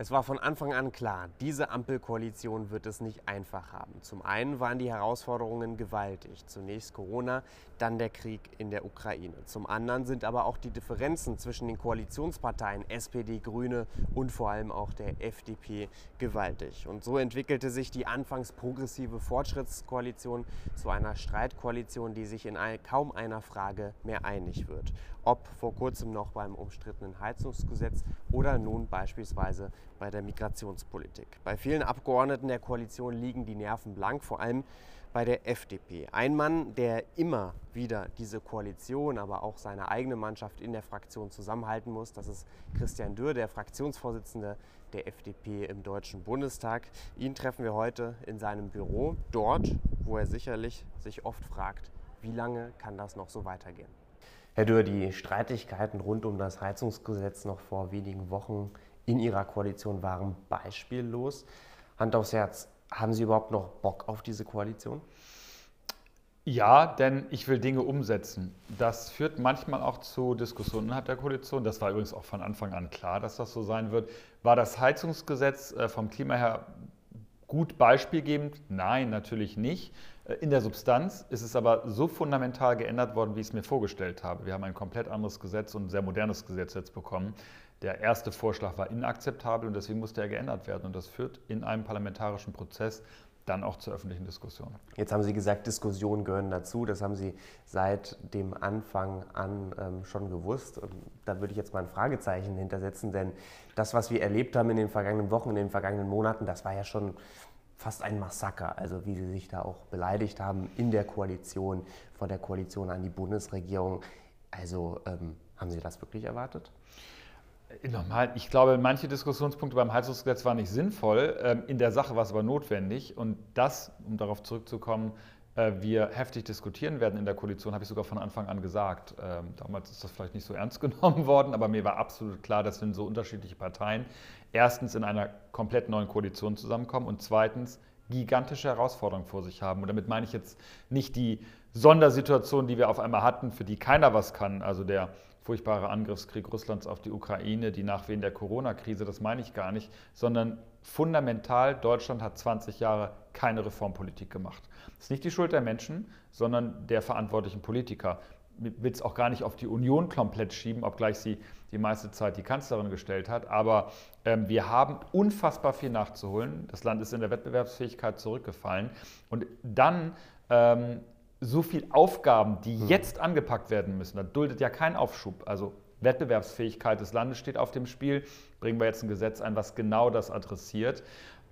Es war von Anfang an klar, diese Ampelkoalition wird es nicht einfach haben. Zum einen waren die Herausforderungen gewaltig. Zunächst Corona, dann der Krieg in der Ukraine. Zum anderen sind aber auch die Differenzen zwischen den Koalitionsparteien SPD, Grüne und vor allem auch der FDP gewaltig. Und so entwickelte sich die anfangs progressive Fortschrittskoalition zu einer Streitkoalition, die sich in kaum einer Frage mehr einig wird. Ob vor kurzem noch beim umstrittenen Heizungsgesetz oder nun beispielsweise bei der Migrationspolitik. Bei vielen Abgeordneten der Koalition liegen die Nerven blank, vor allem bei der FDP. Ein Mann, der immer wieder diese Koalition, aber auch seine eigene Mannschaft in der Fraktion zusammenhalten muss, das ist Christian Dürr, der Fraktionsvorsitzende der FDP im Deutschen Bundestag. Ihn treffen wir heute in seinem Büro, dort, wo er sicherlich sich oft fragt, wie lange kann das noch so weitergehen? Herr Dürr, die Streitigkeiten rund um das Heizungsgesetz noch vor wenigen Wochen in Ihrer Koalition waren beispiellos. Hand aufs Herz, haben Sie überhaupt noch Bock auf diese Koalition? Ja, denn ich will Dinge umsetzen. Das führt manchmal auch zu Diskussionen innerhalb der Koalition. Das war übrigens auch von Anfang an klar, dass das so sein wird. War das Heizungsgesetz äh, vom Klima her gut beispielgebend? Nein, natürlich nicht. Äh, in der Substanz ist es aber so fundamental geändert worden, wie ich es mir vorgestellt habe. Wir haben ein komplett anderes Gesetz und ein sehr modernes Gesetz jetzt bekommen. Der erste Vorschlag war inakzeptabel und deswegen musste er geändert werden. Und das führt in einem parlamentarischen Prozess dann auch zur öffentlichen Diskussion. Jetzt haben Sie gesagt, Diskussionen gehören dazu. Das haben Sie seit dem Anfang an ähm, schon gewusst. Und da würde ich jetzt mal ein Fragezeichen hintersetzen, denn das, was wir erlebt haben in den vergangenen Wochen, in den vergangenen Monaten, das war ja schon fast ein Massaker. Also wie Sie sich da auch beleidigt haben in der Koalition, vor der Koalition an die Bundesregierung. Also ähm, haben Sie das wirklich erwartet? Normal, ich glaube, manche Diskussionspunkte beim Heizungsgesetz waren nicht sinnvoll. Ähm, in der Sache war es aber notwendig. Und das, um darauf zurückzukommen, äh, wir heftig diskutieren werden in der Koalition, habe ich sogar von Anfang an gesagt. Ähm, damals ist das vielleicht nicht so ernst genommen worden, aber mir war absolut klar, dass wenn so unterschiedliche Parteien erstens in einer komplett neuen Koalition zusammenkommen und zweitens gigantische Herausforderungen vor sich haben. Und damit meine ich jetzt nicht die Sondersituation, die wir auf einmal hatten, für die keiner was kann, also der furchtbare Angriffskrieg Russlands auf die Ukraine, die Nachwehen der Corona-Krise, das meine ich gar nicht, sondern fundamental, Deutschland hat 20 Jahre keine Reformpolitik gemacht. Das ist nicht die Schuld der Menschen, sondern der verantwortlichen Politiker. Ich will es auch gar nicht auf die Union komplett schieben, obgleich sie die meiste Zeit die Kanzlerin gestellt hat. Aber ähm, wir haben unfassbar viel nachzuholen. Das Land ist in der Wettbewerbsfähigkeit zurückgefallen. Und dann ähm, so viele Aufgaben, die mhm. jetzt angepackt werden müssen, da duldet ja kein Aufschub. Also Wettbewerbsfähigkeit des Landes steht auf dem Spiel. Bringen wir jetzt ein Gesetz ein, was genau das adressiert.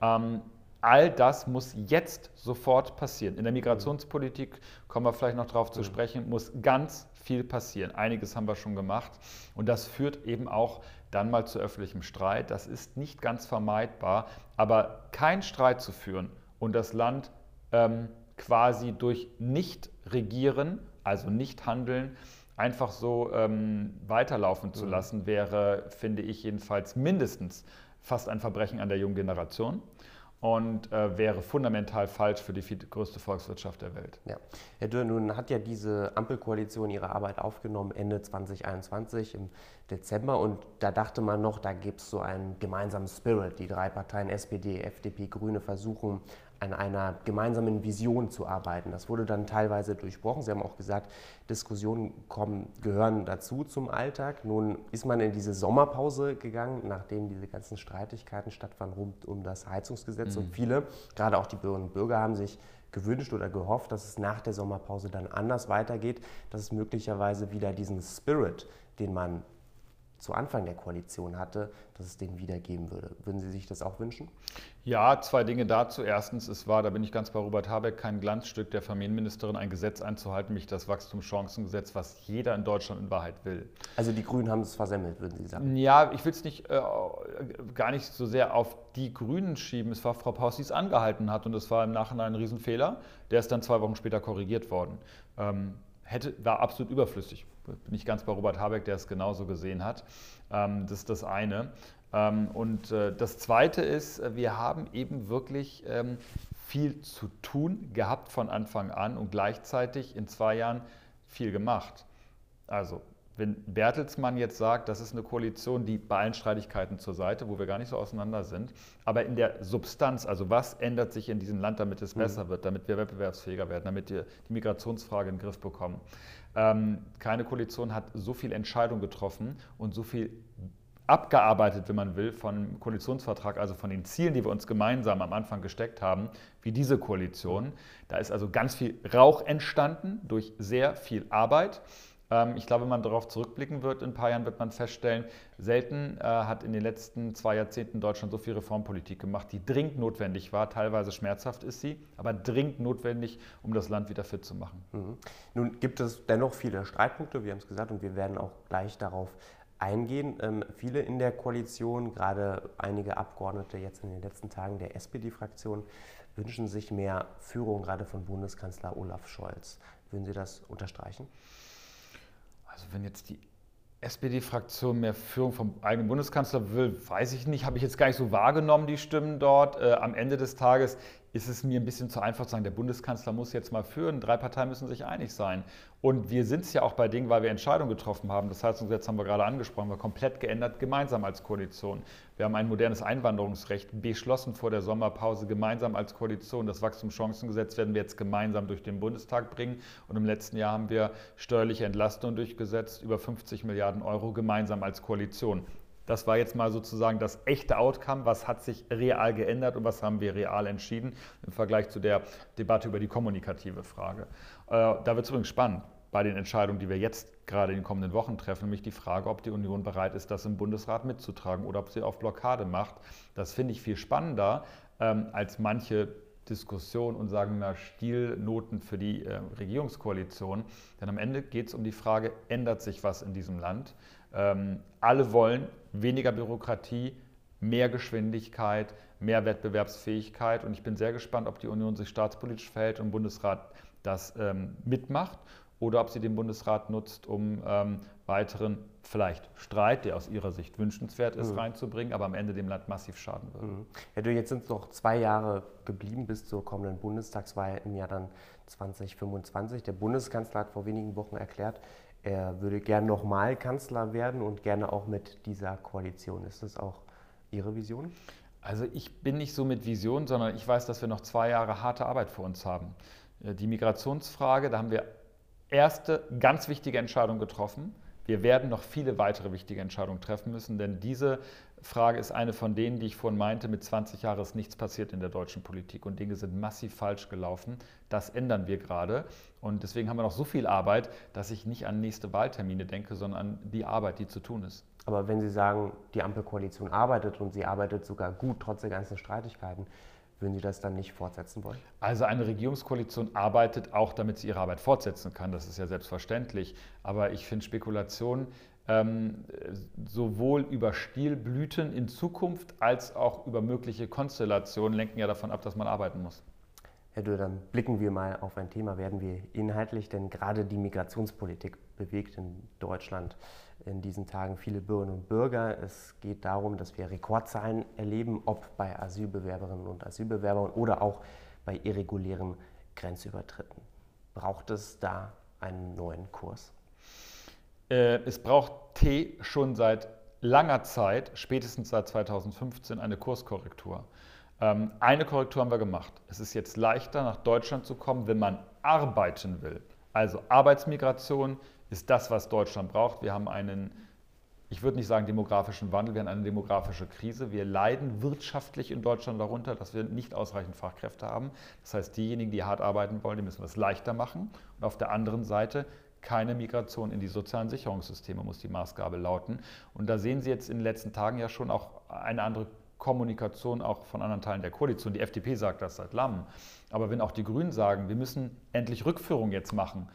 Ähm, all das muss jetzt sofort passieren. In der Migrationspolitik, kommen wir vielleicht noch darauf zu sprechen, muss ganz viel passieren. Einiges haben wir schon gemacht. Und das führt eben auch dann mal zu öffentlichem Streit. Das ist nicht ganz vermeidbar. Aber kein Streit zu führen und das Land ähm, quasi durch Nicht-Regieren, also Nicht-Handeln, einfach so ähm, weiterlaufen zu mhm. lassen, wäre, finde ich jedenfalls mindestens fast ein Verbrechen an der jungen Generation und äh, wäre fundamental falsch für die größte Volkswirtschaft der Welt. Ja. Herr Dürr, nun hat ja diese Ampelkoalition ihre Arbeit aufgenommen Ende 2021 im Dezember und da dachte man noch, da gibt es so einen gemeinsamen Spirit. Die drei Parteien SPD, FDP, Grüne versuchen an einer gemeinsamen Vision zu arbeiten. Das wurde dann teilweise durchbrochen. Sie haben auch gesagt, Diskussionen kommen, gehören dazu zum Alltag. Nun ist man in diese Sommerpause gegangen, nachdem diese ganzen Streitigkeiten stattfanden rund um das Heizungsgesetz. Mhm. Und viele, gerade auch die Bürgerinnen und Bürger, haben sich gewünscht oder gehofft, dass es nach der Sommerpause dann anders weitergeht, dass es möglicherweise wieder diesen Spirit, den man zu Anfang der Koalition hatte, dass es den wiedergeben würde. Würden Sie sich das auch wünschen? Ja, zwei Dinge dazu. Erstens, es war, da bin ich ganz bei Robert Habeck, kein Glanzstück der Familienministerin, ein Gesetz einzuhalten, nämlich das Wachstumschancengesetz, was jeder in Deutschland in Wahrheit will. Also die Grünen haben es versemmelt, würden Sie sagen? Ja, ich will es nicht, äh, gar nicht so sehr auf die Grünen schieben. Es war Frau Paus, die es angehalten hat und es war im Nachhinein ein Riesenfehler. Der ist dann zwei Wochen später korrigiert worden. Ähm, hätte, war absolut überflüssig bin ich ganz bei Robert Habeck, der es genauso gesehen hat. Ähm, das ist das eine. Ähm, und äh, das zweite ist, äh, wir haben eben wirklich ähm, viel zu tun gehabt von Anfang an und gleichzeitig in zwei Jahren viel gemacht. Also wenn Bertelsmann jetzt sagt, das ist eine Koalition, die bei allen Streitigkeiten zur Seite, wo wir gar nicht so auseinander sind, aber in der Substanz, also was ändert sich in diesem Land, damit es mhm. besser wird, damit wir wettbewerbsfähiger werden, damit wir die Migrationsfrage in den Griff bekommen. Ähm, keine Koalition hat so viel Entscheidung getroffen und so viel abgearbeitet, wenn man will, vom Koalitionsvertrag, also von den Zielen, die wir uns gemeinsam am Anfang gesteckt haben, wie diese Koalition. Da ist also ganz viel Rauch entstanden durch sehr viel Arbeit. Ähm, ich glaube, wenn man darauf zurückblicken wird, in ein paar Jahren wird man feststellen, selten äh, hat in den letzten zwei Jahrzehnten Deutschland so viel Reformpolitik gemacht, die dringend notwendig war. Teilweise schmerzhaft ist sie, aber dringend notwendig, um das Land wieder fit zu machen. Mhm. Nun gibt es dennoch viele Streitpunkte, wir haben es gesagt, und wir werden auch gleich darauf eingehen. Ähm, viele in der Koalition, gerade einige Abgeordnete jetzt in den letzten Tagen der SPD-Fraktion, wünschen sich mehr Führung, gerade von Bundeskanzler Olaf Scholz. Würden Sie das unterstreichen? Also wenn jetzt die SPD-Fraktion mehr Führung vom eigenen Bundeskanzler will, weiß ich nicht, habe ich jetzt gar nicht so wahrgenommen, die Stimmen dort. Äh, am Ende des Tages ist es mir ein bisschen zu einfach zu sagen, der Bundeskanzler muss jetzt mal führen, drei Parteien müssen sich einig sein. Und wir sind es ja auch bei Dingen, weil wir Entscheidungen getroffen haben. Das jetzt haben wir gerade angesprochen, wir komplett geändert, gemeinsam als Koalition. Wir haben ein modernes Einwanderungsrecht beschlossen vor der Sommerpause, gemeinsam als Koalition. Das Wachstumschancengesetz werden wir jetzt gemeinsam durch den Bundestag bringen. Und im letzten Jahr haben wir steuerliche Entlastungen durchgesetzt, über 50 Milliarden Euro gemeinsam als Koalition. Das war jetzt mal sozusagen das echte Outcome. Was hat sich real geändert und was haben wir real entschieden im Vergleich zu der Debatte über die kommunikative Frage. Äh, da wird es übrigens spannend bei den Entscheidungen, die wir jetzt gerade in den kommenden Wochen treffen, nämlich die Frage, ob die Union bereit ist, das im Bundesrat mitzutragen oder ob sie auf Blockade macht. Das finde ich viel spannender ähm, als manche Diskussion und sagen wir Stilnoten für die äh, Regierungskoalition. Denn am Ende geht es um die Frage, ändert sich was in diesem Land? Ähm, alle wollen weniger Bürokratie, mehr Geschwindigkeit, mehr Wettbewerbsfähigkeit. Und ich bin sehr gespannt, ob die Union sich staatspolitisch verhält und im Bundesrat das ähm, mitmacht oder ob sie den Bundesrat nutzt, um ähm, weiteren vielleicht Streit, der aus ihrer Sicht wünschenswert ist, mhm. reinzubringen, aber am Ende dem Land massiv schaden wird. Mhm. Ja, du, jetzt sind es noch zwei Jahre geblieben bis zur kommenden Bundestagswahl im Jahr dann 2025. Der Bundeskanzler hat vor wenigen Wochen erklärt, er würde gern nochmal Kanzler werden und gerne auch mit dieser Koalition. Ist das auch Ihre Vision? Also ich bin nicht so mit Vision, sondern ich weiß, dass wir noch zwei Jahre harte Arbeit vor uns haben. Äh, die Migrationsfrage, da haben wir erste ganz wichtige Entscheidung getroffen. Wir werden noch viele weitere wichtige Entscheidungen treffen müssen, denn diese Frage ist eine von denen, die ich vorhin meinte, mit 20 Jahren ist nichts passiert in der deutschen Politik und Dinge sind massiv falsch gelaufen. Das ändern wir gerade und deswegen haben wir noch so viel Arbeit, dass ich nicht an nächste Wahltermine denke, sondern an die Arbeit, die zu tun ist. Aber wenn Sie sagen, die Ampelkoalition arbeitet und sie arbeitet sogar gut trotz der ganzen Streitigkeiten, würden Sie das dann nicht fortsetzen wollen? Also eine Regierungskoalition arbeitet auch, damit sie ihre Arbeit fortsetzen kann. Das ist ja selbstverständlich. Aber ich finde Spekulation ähm, sowohl über Stilblüten in Zukunft als auch über mögliche Konstellationen lenken ja davon ab, dass man arbeiten muss. Herr dann blicken wir mal auf ein Thema, werden wir inhaltlich, denn gerade die Migrationspolitik bewegt in Deutschland in diesen Tagen viele Bürgerinnen und Bürger. Es geht darum, dass wir Rekordzahlen erleben, ob bei Asylbewerberinnen und Asylbewerbern oder auch bei irregulären Grenzübertritten. Braucht es da einen neuen Kurs? Äh, es braucht T schon seit langer Zeit, spätestens seit 2015, eine Kurskorrektur. Ähm, eine Korrektur haben wir gemacht. Es ist jetzt leichter, nach Deutschland zu kommen, wenn man arbeiten will. Also Arbeitsmigration, ist das, was Deutschland braucht. Wir haben einen, ich würde nicht sagen demografischen Wandel, wir haben eine demografische Krise. Wir leiden wirtschaftlich in Deutschland darunter, dass wir nicht ausreichend Fachkräfte haben. Das heißt, diejenigen, die hart arbeiten wollen, die müssen das leichter machen. Und auf der anderen Seite keine Migration in die sozialen Sicherungssysteme muss die Maßgabe lauten. Und da sehen Sie jetzt in den letzten Tagen ja schon auch eine andere Kommunikation auch von anderen Teilen der Koalition. Die FDP sagt das seit langem. Aber wenn auch die Grünen sagen, wir müssen endlich Rückführung jetzt machen,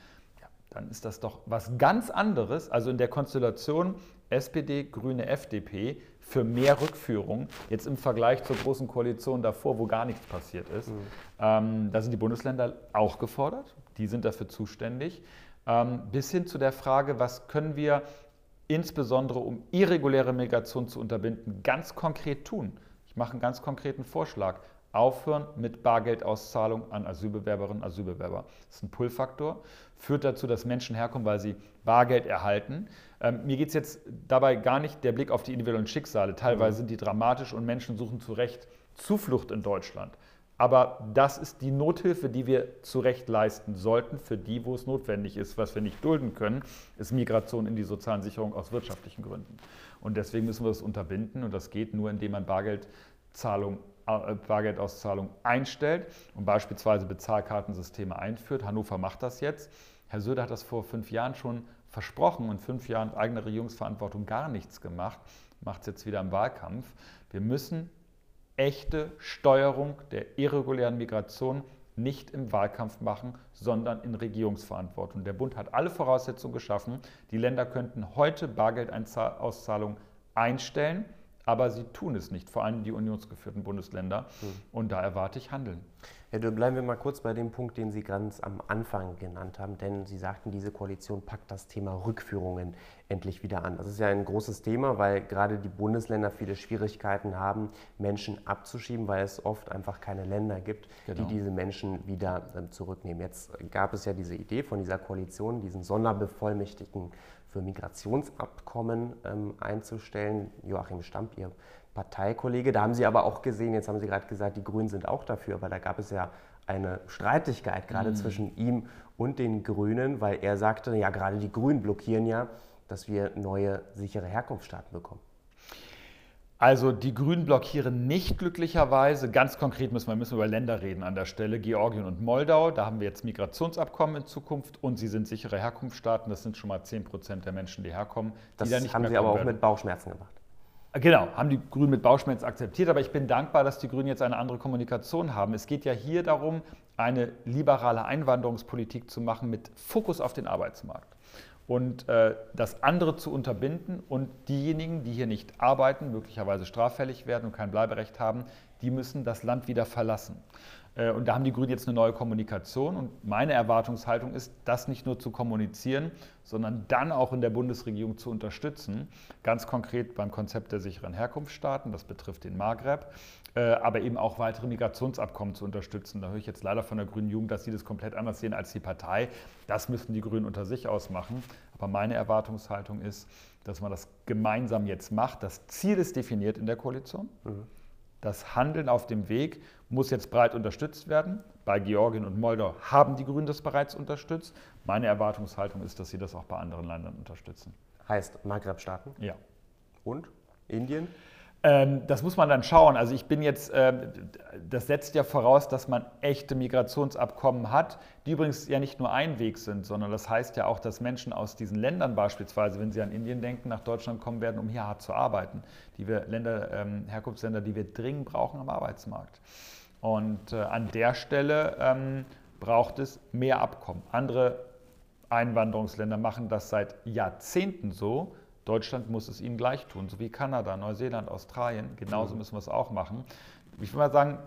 dann ist das doch was ganz anderes, also in der Konstellation SPD, Grüne, FDP für mehr Rückführung, jetzt im Vergleich zur großen Koalition davor, wo gar nichts passiert ist. Mhm. Ähm, da sind die Bundesländer auch gefordert, die sind dafür zuständig, ähm, bis hin zu der Frage, was können wir insbesondere, um irreguläre Migration zu unterbinden, ganz konkret tun. Ich mache einen ganz konkreten Vorschlag. aufhören mit Bargeldauszahlung an Asylbewerberinnen und Asylbewerber. Das ist ein Pull-Faktor, führt dazu, dass Menschen herkommen, weil sie Bargeld erhalten. Ähm, mir geht es jetzt dabei gar nicht der Blick auf die individuellen Schicksale. Teilweise mhm. sind die dramatisch und Menschen suchen zu Recht Zuflucht in Deutschland. Aber das ist die Nothilfe, die wir zu Recht leisten sollten für die, wo es notwendig ist. Was wir nicht dulden können, ist Migration in die sozialen Sicherung aus wirtschaftlichen Gründen. Und deswegen müssen wir das unterbinden. Und das geht nur, indem man Bargeldzahlung äh, Bargeldauszahlung einstellt und beispielsweise Bezahlkartensysteme einführt. Hannover macht das jetzt. Herr Söder hat das vor fünf Jahren schon versprochen und fünf Jahren eigener Regierungsverantwortung gar nichts gemacht, macht es jetzt wieder im Wahlkampf. Wir müssen echte Steuerung der irregulären Migration nicht im Wahlkampf machen, sondern in Regierungsverantwortung. Der Bund hat alle Voraussetzungen geschaffen. Die Länder könnten heute Bargeldauszahlungen einstellen, aber sie tun es nicht, vor allem die unionsgeführten Bundesländer. Hm. Und da erwarte ich Handeln. Herr Dürr, bleiben wir mal kurz bei dem Punkt, den Sie ganz am Anfang genannt haben, denn Sie sagten, diese Koalition packt das Thema Rückführungen endlich wieder an. Das ist ja ein großes Thema, weil gerade die Bundesländer viele Schwierigkeiten haben, Menschen abzuschieben, weil es oft einfach keine Länder gibt, genau. die diese Menschen wieder ähm, zurücknehmen. Jetzt gab es ja diese Idee von dieser Koalition, diesen Sonderbevollmächtigten für Migrationsabkommen ähm, einzustellen. Joachim Stamp, Ihr Parteikollege. Da haben Sie aber auch gesehen, jetzt haben Sie gerade gesagt, die Grünen sind auch dafür, weil da gab es ja eine Streitigkeit gerade mhm. zwischen ihm und den Grünen, weil er sagte, ja, gerade die Grünen blockieren ja, dass wir neue sichere Herkunftsstaaten bekommen. Also die Grünen blockieren nicht glücklicherweise. Ganz konkret müssen wir, müssen wir über Länder reden an der Stelle. Georgien und Moldau, da haben wir jetzt Migrationsabkommen in Zukunft und sie sind sichere Herkunftsstaaten. Das sind schon mal 10 Prozent der Menschen, die herkommen. Das die da haben sie aber auch werden. mit Bauchschmerzen gemacht. Genau, haben die Grünen mit Bauchschmerz akzeptiert, aber ich bin dankbar, dass die Grünen jetzt eine andere Kommunikation haben. Es geht ja hier darum, eine liberale Einwanderungspolitik zu machen mit Fokus auf den Arbeitsmarkt und äh, das andere zu unterbinden und diejenigen, die hier nicht arbeiten, möglicherweise straffällig werden und kein Bleiberecht haben, die müssen das Land wieder verlassen. Äh, und da haben die Grünen jetzt eine neue Kommunikation. Und meine Erwartungshaltung ist, das nicht nur zu kommunizieren, sondern dann auch in der Bundesregierung zu unterstützen. Ganz konkret beim Konzept der sicheren Herkunftsstaaten, das betrifft den Maghreb, äh, aber eben auch weitere Migrationsabkommen zu unterstützen. Da höre ich jetzt leider von der Grünen Jugend, dass sie das komplett anders sehen als die Partei. Das müssen die Grünen unter sich ausmachen. Aber meine Erwartungshaltung ist, dass man das gemeinsam jetzt macht. Das Ziel ist definiert in der Koalition. Mhm. Das Handeln auf dem Weg muss jetzt breit unterstützt werden. Bei Georgien und Moldau haben die Grünen das bereits unterstützt. Meine Erwartungshaltung ist, dass sie das auch bei anderen Ländern unterstützen. Heißt Maghreb-Staaten? Ja. Und? Indien? Ähm, das muss man dann schauen. Also ich bin jetzt, äh, das setzt ja voraus, dass man echte Migrationsabkommen hat, die übrigens ja nicht nur ein Weg sind, sondern das heißt ja auch, dass Menschen aus diesen Ländern beispielsweise, wenn sie an Indien denken, nach Deutschland kommen werden, um hier hart zu arbeiten. Die wir Länder, ähm, Herkunftsländer, die wir dringend brauchen am Arbeitsmarkt. Und äh, an der Stelle ähm, braucht es mehr Abkommen. Andere Einwanderungsländer machen das seit Jahrzehnten so Deutschland muss es ihnen gleich tun, so wie Kanada, Neuseeland, Australien. Genauso mhm. müssen wir es auch machen. Ich will mal sagen,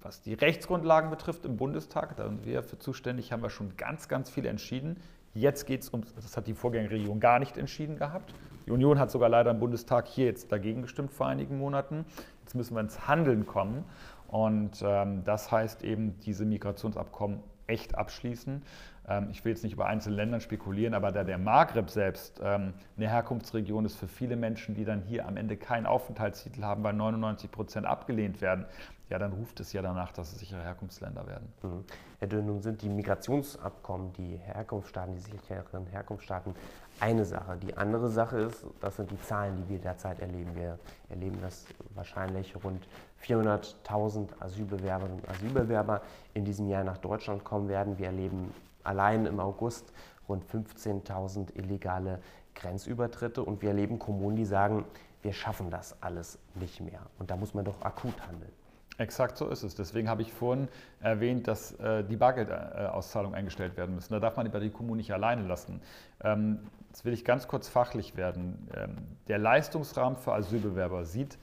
was die Rechtsgrundlagen betrifft im Bundestag, da sind wir für zuständig, haben wir schon ganz, ganz viel entschieden. Jetzt geht es um, das hat die Vorgängerregierung gar nicht entschieden gehabt. Die Union hat sogar leider im Bundestag hier jetzt dagegen gestimmt vor einigen Monaten. Jetzt müssen wir ins Handeln kommen. Und ähm, das heißt eben, diese Migrationsabkommen echt abschließen. Ähm, ich will jetzt nicht über einzelne Länder spekulieren, aber da der Maghreb selbst ähm, eine Herkunftsregion ist für viele Menschen, die dann hier am Ende keinen Aufenthaltstitel haben, weil 99 Prozent abgelehnt werden, ja, dann ruft es ja danach, dass es sichere Herkunftsländer werden. Mhm. Herr Dönn, nun sind die Migrationsabkommen, die Herkunftsstaaten, die sicheren Herkunftsstaaten eine Sache. Die andere Sache ist, das sind die Zahlen, die wir derzeit erleben. Wir erleben, dass wahrscheinlich rund 400.000 Asylbewerberinnen und Asylbewerber in diesem Jahr nach Deutschland kommen werden. Wir erleben allein im August rund 15.000 illegale Grenzübertritte und wir erleben Kommunen, die sagen, wir schaffen das alles nicht mehr. Und da muss man doch akut handeln. Exakt so ist es. Deswegen habe ich vorhin erwähnt, dass äh, die Bargeldauszahlungen eingestellt werden müssen. Da darf man die Kommunen nicht alleine lassen. Ähm, jetzt will ich ganz kurz fachlich werden. Ähm, der Leistungsrahmen für Asylbewerber sieht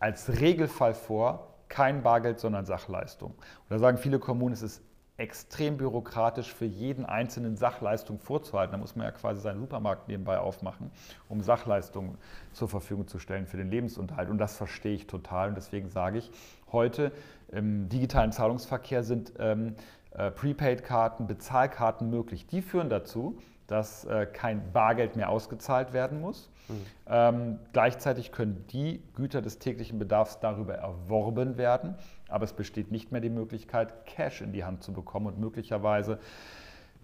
als Regelfall vor kein Bargeld, sondern Sachleistung. Und da sagen viele Kommunen, es ist extrem bürokratisch für jeden einzelnen Sachleistung vorzuhalten. Da muss man ja quasi seinen Supermarkt nebenbei aufmachen, um Sachleistungen zur Verfügung zu stellen für den Lebensunterhalt. Und das verstehe ich total. Und deswegen sage ich, heute im digitalen Zahlungsverkehr sind ähm, äh, Prepaid-Karten, Bezahlkarten möglich. Die führen dazu, dass äh, kein Bargeld mehr ausgezahlt werden muss. Mhm. Ähm, gleichzeitig können die Güter des täglichen Bedarfs darüber erworben werden, aber es besteht nicht mehr die Möglichkeit, Cash in die Hand zu bekommen und möglicherweise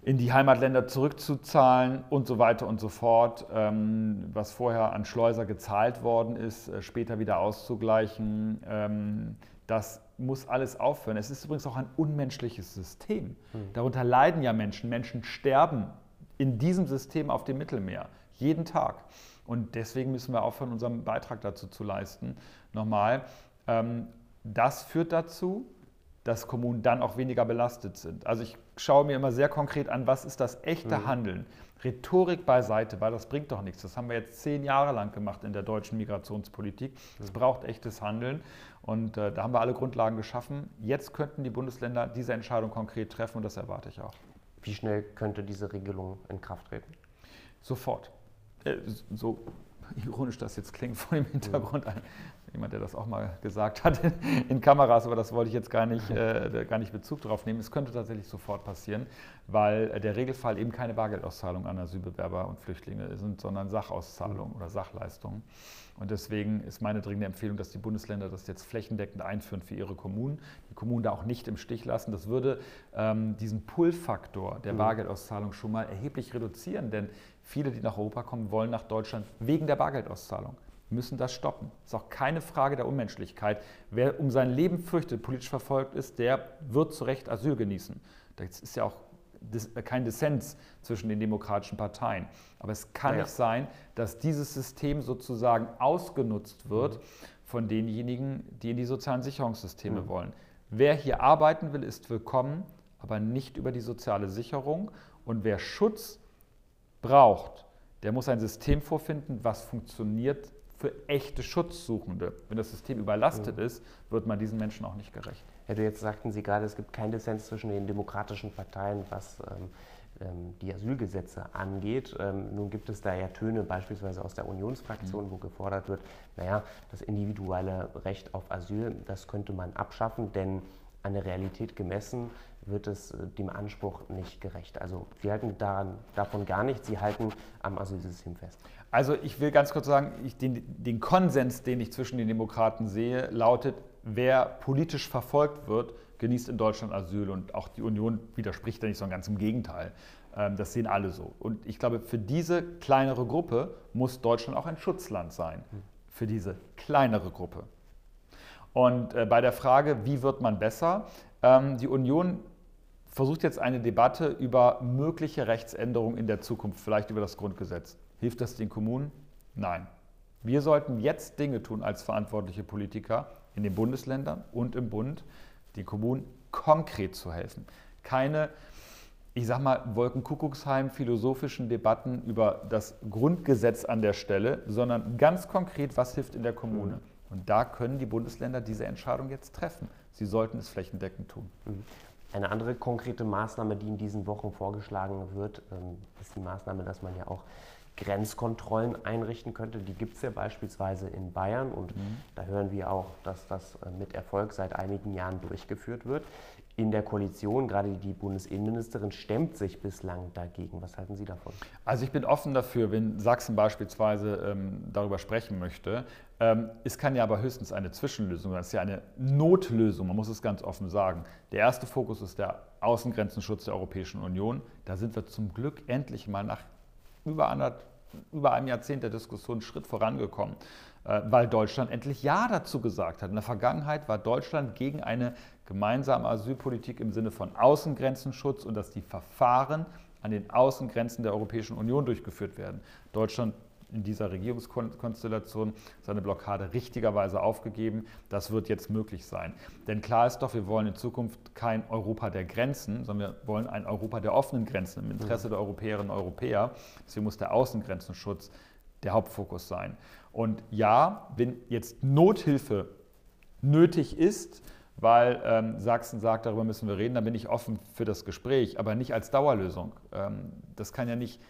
in die Heimatländer zurückzuzahlen und so weiter und so fort, ähm, was vorher an Schleuser gezahlt worden ist, äh, später wieder auszugleichen. Ähm, das muss alles aufhören. Es ist übrigens auch ein unmenschliches System. Mhm. Darunter leiden ja Menschen. Menschen sterben in diesem System auf dem Mittelmeer jeden Tag. Und deswegen müssen wir aufhören, unseren Beitrag dazu zu leisten. Nochmal, ähm, das führt dazu, dass Kommunen dann auch weniger belastet sind. Also ich schaue mir immer sehr konkret an, was ist das echte mhm. Handeln. Rhetorik beiseite, weil das bringt doch nichts. Das haben wir jetzt zehn Jahre lang gemacht in der deutschen Migrationspolitik. Es mhm. braucht echtes Handeln und äh, da haben wir alle Grundlagen geschaffen. Jetzt könnten die Bundesländer diese Entscheidung konkret treffen und das erwarte ich auch. Wie schnell könnte diese Regelung in Kraft treten? Sofort. Äh, so ironisch das jetzt klingt vor dem Hintergrund, ein, jemand, der das auch mal gesagt hat in, Kameras, aber das wollte ich jetzt gar nicht, äh, gar nicht Bezug darauf nehmen. Es könnte tatsächlich sofort passieren, weil der Regelfall eben keine Bargeldauszahlung an Asylbewerber und Flüchtlinge sind, sondern Sachauszahlungen oder Sachleistungen. Und deswegen ist meine dringende Empfehlung, dass die Bundesländer das jetzt flächendeckend einführen für ihre Kommunen. Die Kommunen da auch nicht im Stich lassen. Das würde ähm, diesen Pull-Faktor der mhm. Bargeldauszahlung schon mal erheblich reduzieren, denn viele, die nach Europa kommen, wollen nach Deutschland wegen der Bargeldauszahlung müssen das stoppen. Das ist auch keine Frage der Unmenschlichkeit. Wer um sein Leben fürchtet, politisch verfolgt ist, der wird zu Recht Asyl genießen. Das ist ja auch kein Dissens zwischen den demokratischen Parteien. Aber es kann ja. nicht sein, dass dieses System sozusagen ausgenutzt wird mhm. von denjenigen, die in die sozialen Sicherungssysteme mhm. wollen. Wer hier arbeiten will, ist willkommen, aber nicht über die soziale Sicherung. Und wer Schutz braucht, der muss ein System vorfinden, was funktioniert für echte Schutzsuchende. Wenn das System überlastet mhm. ist, wird man diesen Menschen auch nicht gerecht. Ja, jetzt sagten Sie gerade, es gibt keinen Dissens zwischen den demokratischen Parteien, was ähm, ähm, die Asylgesetze angeht. Ähm, nun gibt es da ja Töne beispielsweise aus der Unionsfraktion, mhm. wo gefordert wird, naja, das individuelle Recht auf Asyl, das könnte man abschaffen, denn an der Realität gemessen wird es äh, dem Anspruch nicht gerecht. Also Sie halten daran, davon gar nichts, Sie halten am Asylsystem fest. Also ich will ganz kurz sagen, ich, den, den Konsens, den ich zwischen den Demokraten sehe, lautet, wer politisch verfolgt wird, genießt in Deutschland Asyl und auch die Union widerspricht da nicht, sondern ganz im Gegenteil. Ähm, das sehen alle so. Und ich glaube, für diese kleinere Gruppe muss Deutschland auch ein Schutzland sein. Für diese kleinere Gruppe. Und äh, bei der Frage, wie wird man besser, ähm, die Union versucht jetzt eine Debatte über mögliche Rechtsänderungen in der Zukunft, vielleicht über das Grundgesetz. Hilft das den Kommunen? Nein. Wir sollten jetzt Dinge tun als verantwortliche Politiker, in den Bundesländern und im Bund, die Kommunen konkret zu helfen. Keine, ich sag mal, Wolkenkuckucksheim philosophischen Debatten über das Grundgesetz an der Stelle, sondern ganz konkret, was hilft in der Kommune. Mhm. Und da können die Bundesländer diese Entscheidung jetzt treffen. Sie sollten es flächendeckend tun. Eine andere konkrete Maßnahme, die in diesen Wochen vorgeschlagen wird, ähm, ist die Maßnahme, dass man ja auch Grenzkontrollen einrichten könnte. Die gibt es ja beispielsweise in Bayern und mhm. da hören wir auch, dass das äh, mit Erfolg seit einigen Jahren durchgeführt wird. In der Koalition, gerade die Bundesinnenministerin, stemmt sich bislang dagegen. Was halten Sie davon? Also ich bin offen dafür, wenn Sachsen beispielsweise ähm, darüber sprechen möchte. Ähm, es kann ja aber höchstens eine Zwischenlösung sein. Es ist ja eine Notlösung, man muss es ganz offen sagen. Der erste Fokus ist der Außengrenzenschutz der Europäischen Union. Da sind wir zum Glück endlich mal nach über, anderth, über einem Jahrzehnt der Diskussion einen Schritt vorangekommen, äh, weil Deutschland endlich Ja dazu gesagt hat. In der Vergangenheit war Deutschland gegen eine gemeinsame Asylpolitik im Sinne von Außengrenzenschutz und dass die Verfahren an den Außengrenzen der Europäischen Union durchgeführt werden. Deutschland in dieser Regierungskonstellation seine Blockade richtigerweise aufgegeben. Das wird jetzt möglich sein. Denn klar ist doch, wir wollen in Zukunft kein Europa der Grenzen, sondern wir wollen ein Europa der offenen Grenzen im Interesse der Europäerinnen und Europäer. Deswegen muss der Außengrenzenschutz der Hauptfokus sein. Und ja, wenn jetzt Nothilfe nötig ist, weil ähm, Sachsen sagt, darüber müssen wir reden, dann bin ich offen für das Gespräch, aber nicht als Dauerlösung. Ähm, das kann ja nicht,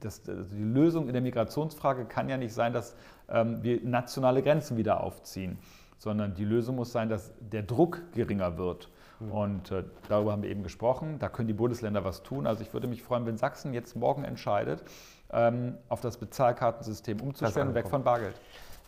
das, also die Lösung in der Migrationsfrage kann ja nicht sein, dass ähm, wir nationale Grenzen wieder aufziehen, sondern die Lösung muss sein, dass der Druck geringer wird. Mhm. Und äh, darüber haben wir eben gesprochen. Da können die Bundesländer was tun. Also ich würde mich freuen, wenn Sachsen jetzt morgen entscheidet, ähm, auf das Bezahlkartensystem umzustellen und weg von Bargeld.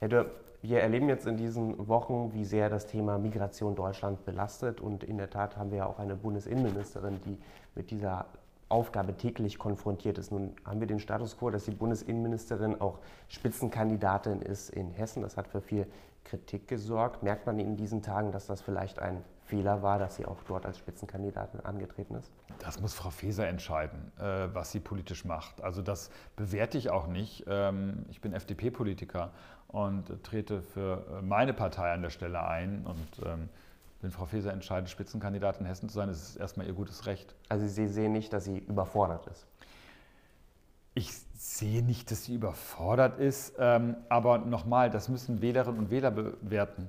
Herr Dörr, wir erleben jetzt in diesen Wochen, wie sehr das Thema Migration Deutschland belastet. Und in der Tat haben wir ja auch eine Bundesinnenministerin, die mit dieser Aufgabe täglich konfrontiert ist. Nun haben wir den Status quo, dass die Bundesinnenministerin auch Spitzenkandidatin ist in Hessen. Das hat für viel Kritik gesorgt. Merkt man in diesen Tagen, dass das vielleicht ein Fehler war, dass sie auch dort als Spitzenkandidatin angetreten ist? Das muss Frau Faeser entscheiden, äh, was sie politisch macht. Also das bewerte ich auch nicht. Ähm, ich bin FDP-Politiker und trete für äh, meine Partei an der Stelle ein. Und ähm, wenn Frau Faeser entscheidet, Spitzenkandidatin in Hessen zu sein, ist es erstmal ihr gutes Recht. Also Sie sehen nicht, dass sie überfordert ist? Ich sehe nicht, dass sie überfordert ist, ähm, aber nochmal, das müssen Wählerinnen und Wähler bewerten.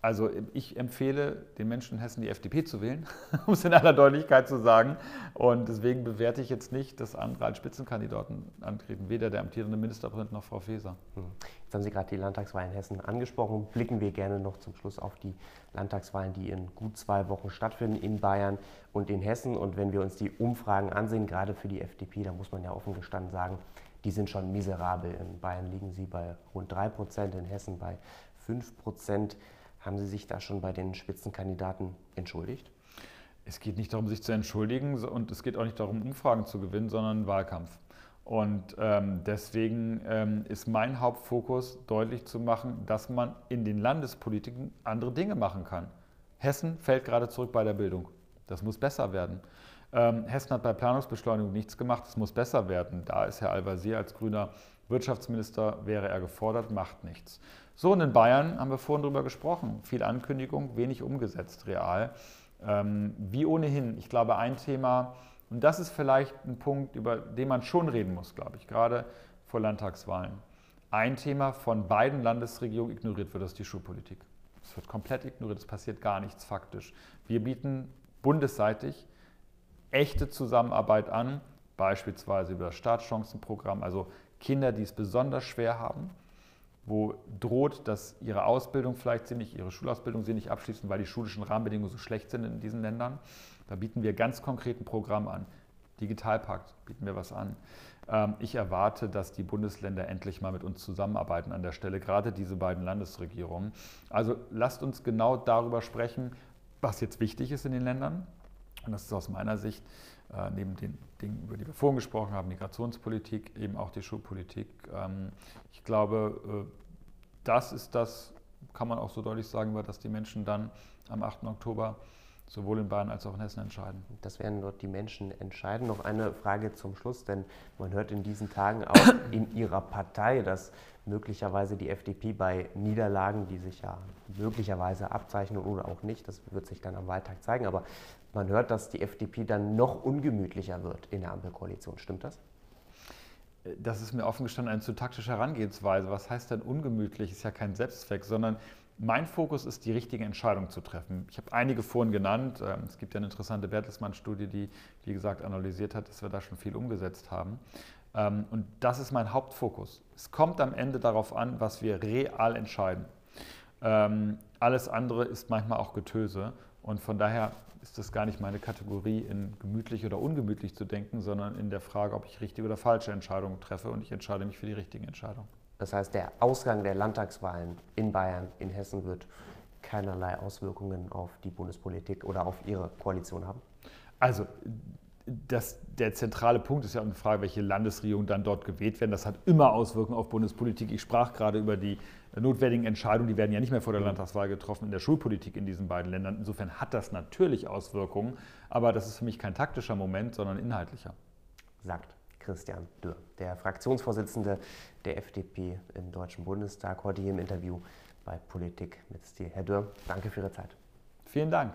Also ich empfehle den Menschen in Hessen die FDP zu wählen, um es in aller Deutlichkeit zu sagen. Und deswegen bewerte ich jetzt nicht, dass andere als Spitzenkandidaten antreten, weder der amtierende Ministerpräsident noch Frau Faeser. Hm. Jetzt haben Sie gerade die Landtagswahlen in Hessen angesprochen. Blicken wir gerne noch zum Schluss auf die Landtagswahlen, die in gut zwei Wochen stattfinden in Bayern und in Hessen. Und wenn wir uns die Umfragen ansehen, gerade für die FDP, da muss man ja offen gestanden sagen, die sind schon miserabel. In Bayern liegen sie bei rund 3 Prozent, in Hessen bei 5 Prozent. Haben Sie sich da schon bei den Spitzenkandidaten entschuldigt? Es geht nicht darum, sich zu entschuldigen und es geht auch nicht darum, Umfragen zu gewinnen, sondern Wahlkampf. Und ähm, deswegen ähm, ist mein Hauptfokus deutlich zu machen, dass man in den Landespolitiken andere Dinge machen kann. Hessen fällt gerade zurück bei der Bildung. Das muss besser werden. Ähm, Hessen hat bei Planungsbeschleunigung nichts gemacht, es muss besser werden. Da ist Herr Al-Wazir als grüner Wirtschaftsminister, wäre er gefordert, macht nichts. So, und in Bayern haben wir vorhin darüber gesprochen. Viel Ankündigung, wenig umgesetzt real. Ähm, wie ohnehin, ich glaube, ein Thema, und das ist vielleicht ein Punkt, über den man schon reden muss, glaube ich, gerade vor Landtagswahlen. Ein Thema von beiden Landesregierungen ignoriert wird, das ist die Schulpolitik. Es wird komplett ignoriert, es passiert gar nichts faktisch. Wir bieten bundesseitig echte Zusammenarbeit an, beispielsweise über das Startchancenprogramm, also Kinder, die es besonders schwer haben, wo droht, dass ihre Ausbildung vielleicht sie nicht, ihre Schulausbildung sie nicht abschließen, weil die schulischen Rahmenbedingungen so schlecht sind in diesen Ländern. Da bieten wir ganz konkret ein Programm an. Digitalpakt bieten wir was an. Ähm, ich erwarte, dass die Bundesländer endlich mal mit uns zusammenarbeiten an der Stelle, gerade diese beiden Landesregierungen. Also lasst uns genau darüber sprechen, was jetzt wichtig ist in den Ländern. Und das ist aus meiner Sicht äh, neben den Dingen, über die wir vorhin gesprochen haben, Migrationspolitik, eben auch die Schulpolitik. Ähm, ich glaube, äh, das ist das, kann man auch so deutlich sagen, dass die Menschen dann am 8. Oktober sowohl in Bayern als auch in Hessen entscheiden. Das werden dort die Menschen entscheiden. Noch eine Frage zum Schluss, denn man hört in diesen Tagen auch in Ihrer Partei, dass möglicherweise die FDP bei Niederlagen, die sich ja möglicherweise abzeichnen oder auch nicht, das wird sich dann am Wahltag zeigen, aber man hört, dass die FDP dann noch ungemütlicher wird in der Ampelkoalition. Stimmt das? Das ist mir offen gestanden eine zu taktische Herangehensweise. Was heißt denn ungemütlich? Ist ja kein Selbstzweck, sondern mein Fokus ist, die richtige Entscheidung zu treffen. Ich habe einige vorhin genannt. Ähm, es gibt ja eine interessante Bertelsmann-Studie, die, wie gesagt, analysiert hat, dass wir da schon viel umgesetzt haben. Ähm, und das ist mein Hauptfokus. Es kommt am Ende darauf an, was wir real entscheiden. Ähm, alles andere ist manchmal auch Getöse. Und von daher ist das gar nicht meine Kategorie, in gemütlich oder ungemütlich zu denken, sondern in der Frage, ob ich richtige oder falsche Entscheidungen treffe. Und ich entscheide mich für die richtigen Entscheidungen. Das heißt, der Ausgang der Landtagswahlen in Bayern, in Hessen wird keinerlei Auswirkungen auf die Bundespolitik oder auf Ihre Koalition haben? Also das, der zentrale Punkt ist ja auch eine Frage, welche Landesregierungen dann dort gewählt werden. Das hat immer Auswirkungen auf Bundespolitik. Ich sprach gerade über die notwendigen Entscheidungen, die werden ja nicht mehr vor der Landtagswahl getroffen in der Schulpolitik in diesen beiden Ländern. Insofern hat das natürlich Auswirkungen, aber das ist für mich kein taktischer Moment, sondern inhaltlicher. Sagt Christian Dürr, der Fraktionsvorsitzende der FDP im Deutschen Bundestag, heute hier im Interview bei Politik mit Stil. Herr Dürr, danke für Ihre Zeit. Vielen Dank.